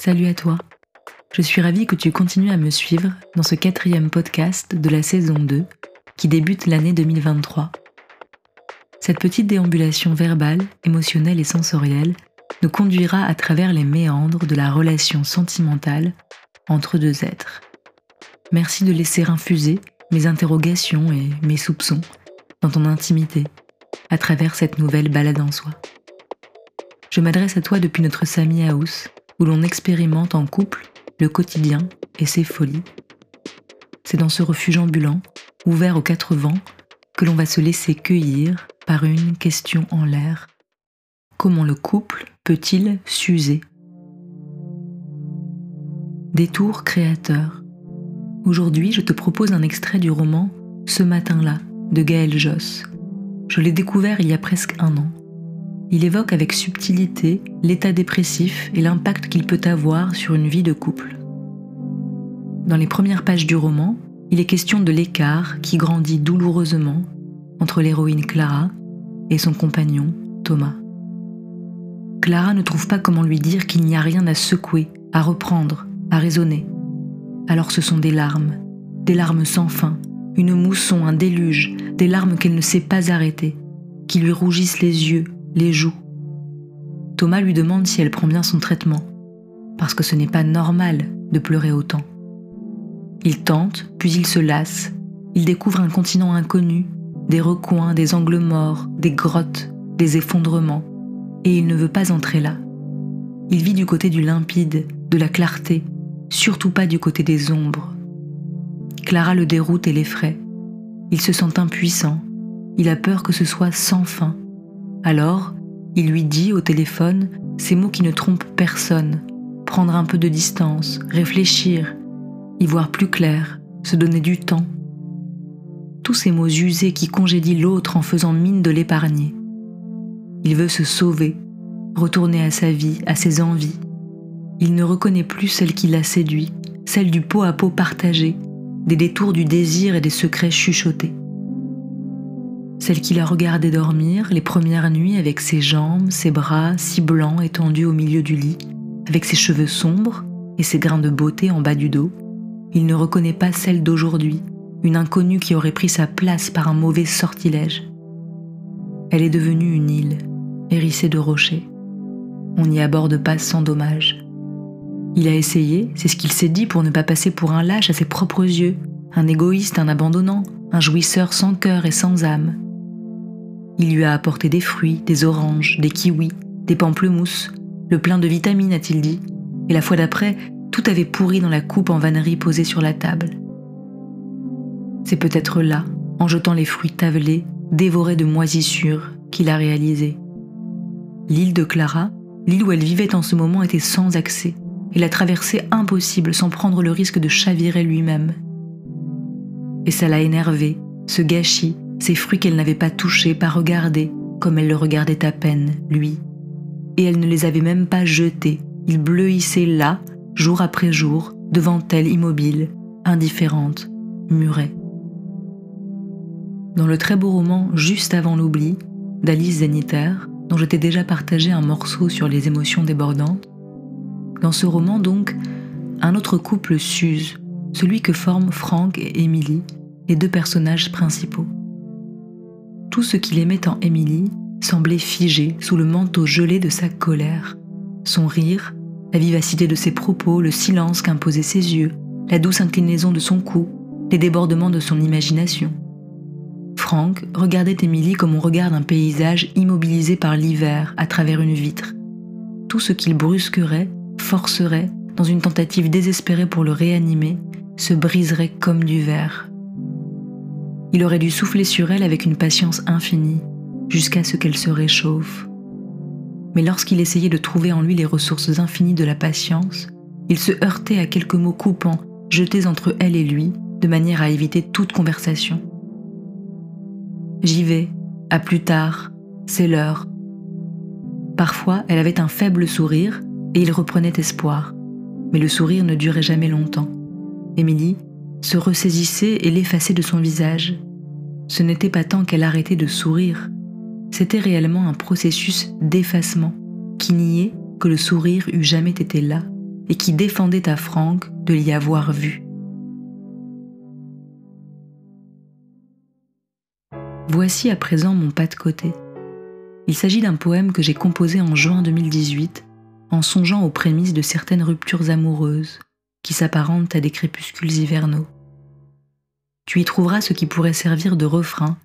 Salut à toi. Je suis ravie que tu continues à me suivre dans ce quatrième podcast de la saison 2 qui débute l'année 2023. Cette petite déambulation verbale, émotionnelle et sensorielle nous conduira à travers les méandres de la relation sentimentale entre deux êtres. Merci de laisser infuser mes interrogations et mes soupçons dans ton intimité à travers cette nouvelle balade en soi. Je m'adresse à toi depuis notre Sami House, où l'on expérimente en couple le quotidien et ses folies. C'est dans ce refuge ambulant, ouvert aux quatre vents, que l'on va se laisser cueillir par une question en l'air. Comment le couple peut-il s'user? Détour créateur. Aujourd'hui, je te propose un extrait du roman Ce matin-là de Gaël Josse. Je l'ai découvert il y a presque un an. Il évoque avec subtilité l'état dépressif et l'impact qu'il peut avoir sur une vie de couple. Dans les premières pages du roman, il est question de l'écart qui grandit douloureusement entre l'héroïne Clara et son compagnon Thomas. Clara ne trouve pas comment lui dire qu'il n'y a rien à secouer, à reprendre, à raisonner. Alors ce sont des larmes, des larmes sans fin, une mousson, un déluge, des larmes qu'elle ne sait pas arrêter, qui lui rougissent les yeux, les joues. Thomas lui demande si elle prend bien son traitement, parce que ce n'est pas normal de pleurer autant. Il tente, puis il se lasse. Il découvre un continent inconnu, des recoins, des angles morts, des grottes, des effondrements, et il ne veut pas entrer là. Il vit du côté du limpide, de la clarté, surtout pas du côté des ombres. Clara le déroute et l'effraie. Il se sent impuissant, il a peur que ce soit sans fin. Alors, il lui dit au téléphone ces mots qui ne trompent personne, prendre un peu de distance, réfléchir, y voir plus clair, se donner du temps. Tous ces mots usés qui congédient l'autre en faisant mine de l'épargner. Il veut se sauver, retourner à sa vie, à ses envies. Il ne reconnaît plus celle qui l'a séduit, celle du pot à pot partagé, des détours du désir et des secrets chuchotés. Celle qui l'a regardé dormir les premières nuits avec ses jambes, ses bras si blancs étendus au milieu du lit, avec ses cheveux sombres et ses grains de beauté en bas du dos, il ne reconnaît pas celle d'aujourd'hui, une inconnue qui aurait pris sa place par un mauvais sortilège. Elle est devenue une île, hérissée de rochers. On n'y aborde pas sans dommage. Il a essayé, c'est ce qu'il s'est dit pour ne pas passer pour un lâche à ses propres yeux, un égoïste, un abandonnant, un jouisseur sans cœur et sans âme. Il lui a apporté des fruits, des oranges, des kiwis, des pamplemousses, le plein de vitamines, a-t-il dit, et la fois d'après, tout avait pourri dans la coupe en vannerie posée sur la table. C'est peut-être là, en jetant les fruits tavelés, dévorés de moisissures, qu'il a réalisé. L'île de Clara, l'île où elle vivait en ce moment, était sans accès, et la traversée impossible sans prendre le risque de chavirer lui-même. Et ça l'a énervé, ce gâchis, ces fruits qu'elle n'avait pas touchés, pas regardés, comme elle le regardait à peine, lui. Et elle ne les avait même pas jetés, ils bleuissaient là, jour après jour, devant elle immobile, indifférente, murée. Dans le très beau roman Juste avant l'oubli d'Alice Zeniter, dont je t'ai déjà partagé un morceau sur les émotions débordantes, dans ce roman donc, un autre couple s'use, celui que forment Frank et Emily, les deux personnages principaux. Tout ce qu'il aimait en Emily semblait figé sous le manteau gelé de sa colère. Son rire, la vivacité de ses propos, le silence qu'imposaient ses yeux, la douce inclinaison de son cou, les débordements de son imagination. Frank regardait Émilie comme on regarde un paysage immobilisé par l'hiver à travers une vitre. Tout ce qu'il brusquerait, forcerait, dans une tentative désespérée pour le réanimer, se briserait comme du verre. Il aurait dû souffler sur elle avec une patience infinie, jusqu'à ce qu'elle se réchauffe mais lorsqu'il essayait de trouver en lui les ressources infinies de la patience, il se heurtait à quelques mots coupants jetés entre elle et lui, de manière à éviter toute conversation. J'y vais, à plus tard, c'est l'heure. Parfois, elle avait un faible sourire et il reprenait espoir, mais le sourire ne durait jamais longtemps. Émilie se ressaisissait et l'effaçait de son visage. Ce n'était pas tant qu'elle arrêtait de sourire, c'était réellement un processus d'effacement qui niait que le sourire eût jamais été là et qui défendait à Franck de l'y avoir vu. Voici à présent mon pas de côté. Il s'agit d'un poème que j'ai composé en juin 2018 en songeant aux prémices de certaines ruptures amoureuses qui s'apparentent à des crépuscules hivernaux. Tu y trouveras ce qui pourrait servir de refrain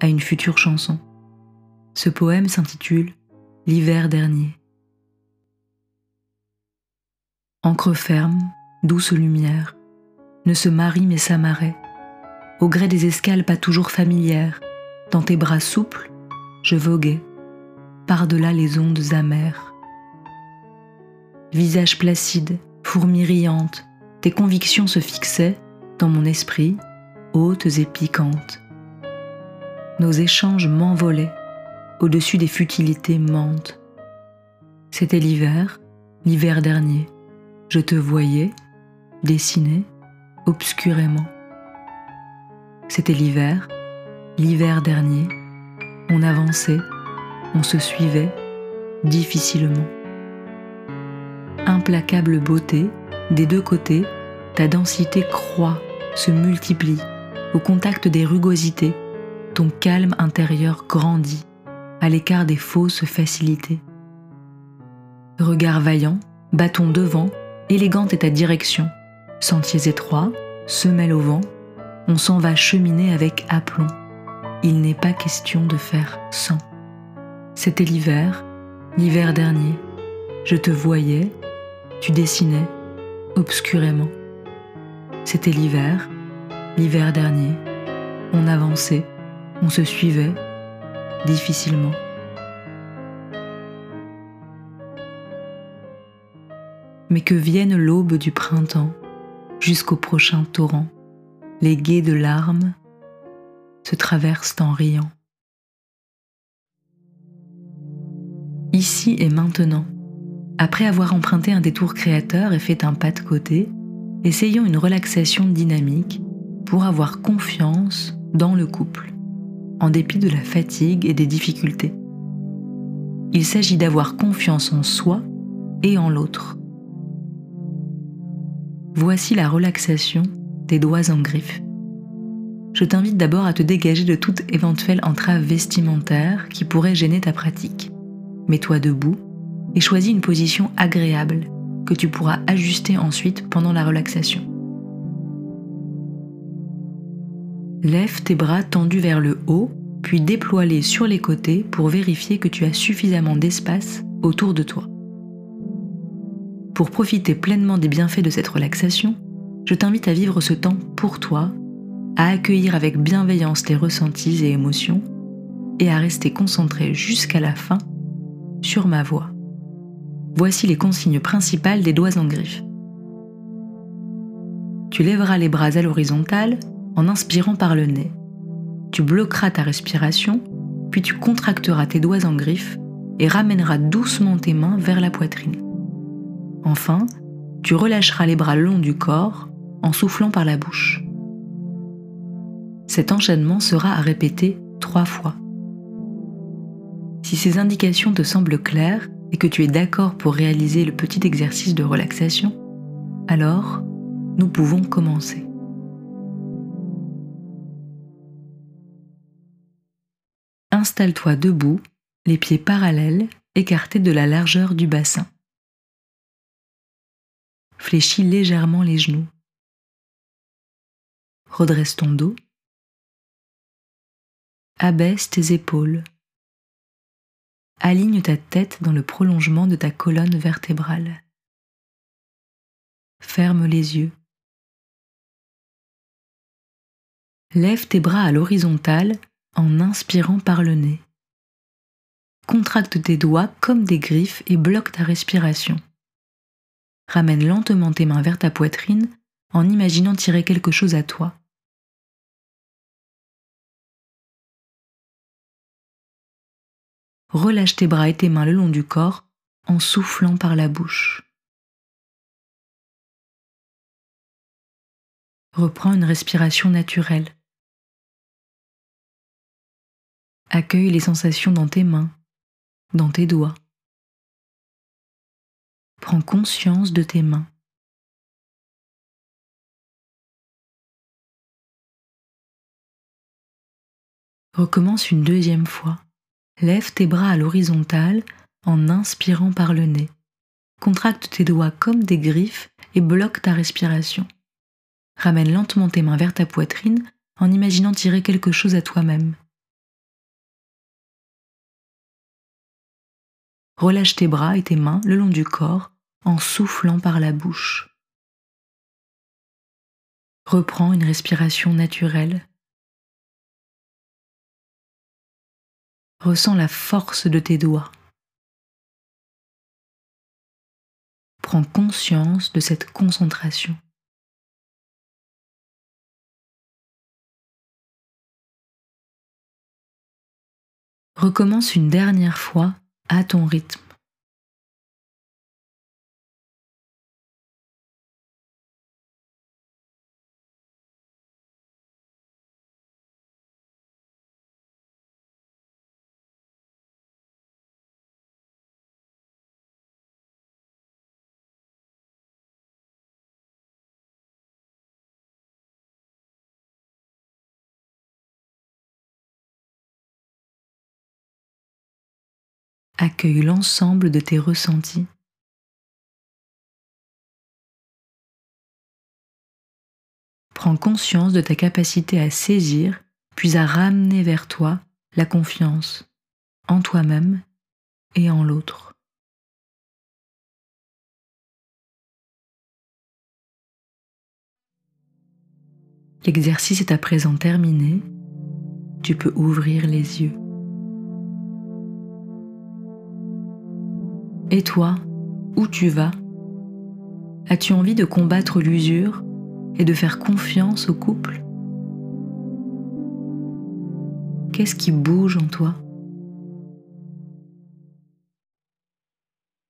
à une future chanson. Ce poème s'intitule L'hiver dernier. Encre ferme, douce lumière, ne se marie mais s'amarait, au gré des escales pas toujours familières, dans tes bras souples, je voguais, par-delà les ondes amères. Visage placide, fourmi riante, tes convictions se fixaient dans mon esprit, hautes et piquantes. Nos échanges m'envolaient, au-dessus des futilités mentes. C'était l'hiver, l'hiver dernier. Je te voyais, dessiné, obscurément. C'était l'hiver, l'hiver dernier. On avançait, on se suivait, difficilement. Implacable beauté, des deux côtés, ta densité croît, se multiplie, au contact des rugosités, ton calme intérieur grandit, à l'écart des fausses facilités. Regard vaillant, bâton devant, élégante est ta direction. Sentiers étroits, semelles au vent, on s'en va cheminer avec aplomb. Il n'est pas question de faire sans. C'était l'hiver, l'hiver dernier. Je te voyais, tu dessinais, obscurément. C'était l'hiver, l'hiver dernier. On avançait, on se suivait, difficilement. mais que vienne l'aube du printemps jusqu'au prochain torrent. Les guets de larmes se traversent en riant. Ici et maintenant, après avoir emprunté un détour créateur et fait un pas de côté, essayons une relaxation dynamique pour avoir confiance dans le couple, en dépit de la fatigue et des difficultés. Il s'agit d'avoir confiance en soi et en l'autre. Voici la relaxation des doigts en griffe. Je t'invite d'abord à te dégager de toute éventuelle entrave vestimentaire qui pourrait gêner ta pratique. Mets-toi debout et choisis une position agréable que tu pourras ajuster ensuite pendant la relaxation. Lève tes bras tendus vers le haut, puis déploie-les sur les côtés pour vérifier que tu as suffisamment d'espace autour de toi. Pour profiter pleinement des bienfaits de cette relaxation, je t'invite à vivre ce temps pour toi, à accueillir avec bienveillance les ressentis et émotions, et à rester concentré jusqu'à la fin sur ma voix. Voici les consignes principales des doigts en griffe. Tu lèveras les bras à l'horizontale en inspirant par le nez. Tu bloqueras ta respiration, puis tu contracteras tes doigts en griffe et ramèneras doucement tes mains vers la poitrine. Enfin, tu relâcheras les bras le long du corps en soufflant par la bouche. Cet enchaînement sera à répéter trois fois. Si ces indications te semblent claires et que tu es d'accord pour réaliser le petit exercice de relaxation, alors nous pouvons commencer. Installe-toi debout, les pieds parallèles, écartés de la largeur du bassin. Fléchis légèrement les genoux. Redresse ton dos. Abaisse tes épaules. Aligne ta tête dans le prolongement de ta colonne vertébrale. Ferme les yeux. Lève tes bras à l'horizontale en inspirant par le nez. Contracte tes doigts comme des griffes et bloque ta respiration ramène lentement tes mains vers ta poitrine en imaginant tirer quelque chose à toi. Relâche tes bras et tes mains le long du corps en soufflant par la bouche. Reprends une respiration naturelle. Accueille les sensations dans tes mains, dans tes doigts. Prends conscience de tes mains. Recommence une deuxième fois. Lève tes bras à l'horizontale en inspirant par le nez. Contracte tes doigts comme des griffes et bloque ta respiration. Ramène lentement tes mains vers ta poitrine en imaginant tirer quelque chose à toi-même. Relâche tes bras et tes mains le long du corps en soufflant par la bouche. Reprends une respiration naturelle Ressens la force de tes doigts. Prends conscience de cette concentration. Recommence une dernière fois à ton rythme. Accueille l'ensemble de tes ressentis. Prends conscience de ta capacité à saisir, puis à ramener vers toi la confiance en toi-même et en l'autre. L'exercice est à présent terminé. Tu peux ouvrir les yeux. Et toi, où tu vas? As-tu envie de combattre l'usure et de faire confiance au couple? Qu'est-ce qui bouge en toi?